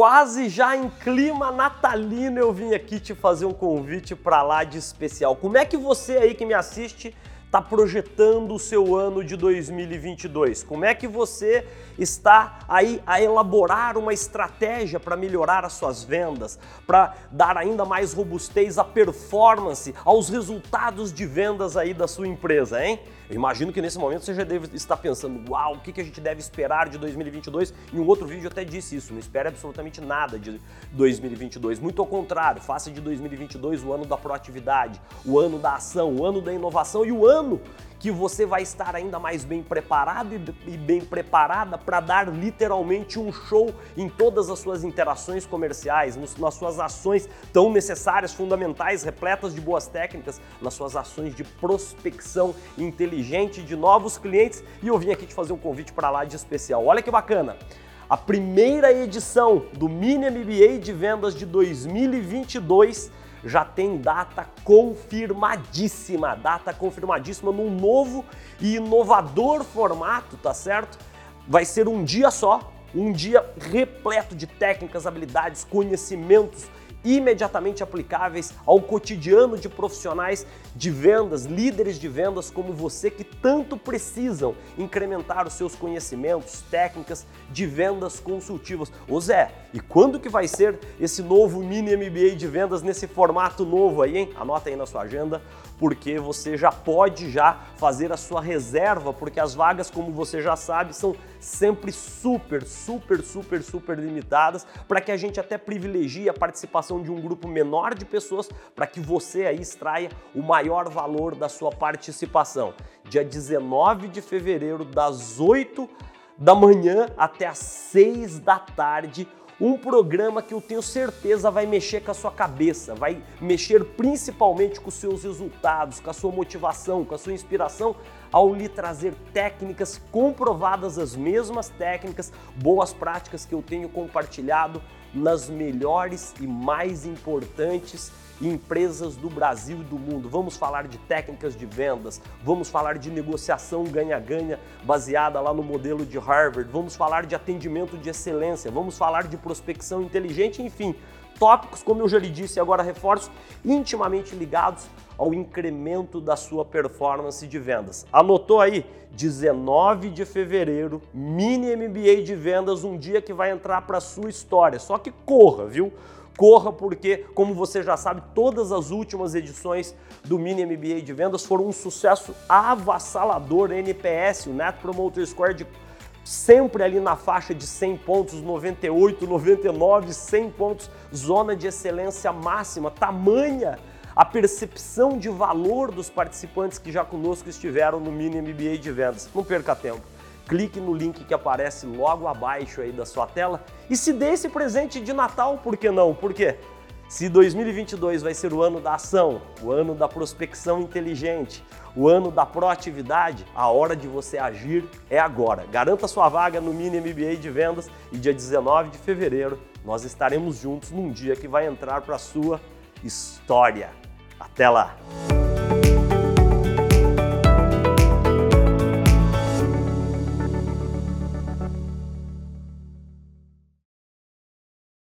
quase já em clima natalino, eu vim aqui te fazer um convite para lá de especial. Como é que você aí que me assiste está projetando o seu ano de 2022? Como é que você está aí a elaborar uma estratégia para melhorar as suas vendas, para dar ainda mais robustez à performance, aos resultados de vendas aí da sua empresa, hein? Eu imagino que nesse momento você já deve estar pensando, uau, o que a gente deve esperar de 2022? Em um outro vídeo eu até disse isso, não espere absolutamente nada de 2022. Muito ao contrário, faça de 2022 o ano da proatividade, o ano da ação, o ano da inovação e o ano que você vai estar ainda mais bem preparado e bem preparada para dar literalmente um show em todas as suas interações comerciais, nas suas ações tão necessárias, fundamentais, repletas de boas técnicas, nas suas ações de prospecção inteligente de novos clientes. E eu vim aqui te fazer um convite para lá de especial. Olha que bacana! A primeira edição do Mini MBA de vendas de 2022 já tem data confirmadíssima, data confirmadíssima num novo e inovador formato, tá certo? Vai ser um dia só, um dia repleto de técnicas, habilidades, conhecimentos imediatamente aplicáveis ao cotidiano de profissionais de vendas, líderes de vendas como você que tanto precisam incrementar os seus conhecimentos, técnicas de vendas consultivas. Ô Zé, e quando que vai ser esse novo mini MBA de vendas nesse formato novo aí, hein? Anota aí na sua agenda, porque você já pode já fazer a sua reserva, porque as vagas, como você já sabe, são sempre super, super, super, super limitadas, para que a gente até privilegie a participação de um grupo menor de pessoas, para que você aí extraia o maior valor da sua participação. Dia 19 de fevereiro, das 8 da manhã até as 6 da tarde, um programa que eu tenho certeza vai mexer com a sua cabeça, vai mexer principalmente com os seus resultados, com a sua motivação, com a sua inspiração, ao lhe trazer técnicas comprovadas, as mesmas técnicas, boas práticas que eu tenho compartilhado nas melhores e mais importantes empresas do Brasil e do mundo. Vamos falar de técnicas de vendas, vamos falar de negociação ganha-ganha baseada lá no modelo de Harvard, vamos falar de atendimento de excelência, vamos falar de prospecção inteligente, enfim, tópicos, como eu já lhe disse agora reforço, intimamente ligados ao incremento da sua performance de vendas. Anotou aí? 19 de fevereiro, mini MBA de vendas, um dia que vai entrar para sua história. Só que corra, viu? Corra porque, como você já sabe, todas as últimas edições do Mini MBA de vendas foram um sucesso avassalador NPS, o Net Promoter Score de sempre ali na faixa de 100 pontos, 98, 99, 100 pontos, zona de excelência máxima, tamanha a percepção de valor dos participantes que já conosco estiveram no Mini MBA de vendas. Não perca tempo clique no link que aparece logo abaixo aí da sua tela e se dê esse presente de Natal, por que não? Por quê? Se 2022 vai ser o ano da ação, o ano da prospecção inteligente, o ano da proatividade, a hora de você agir é agora. Garanta sua vaga no Mini MBA de Vendas e dia 19 de fevereiro nós estaremos juntos num dia que vai entrar para a sua história. Até lá!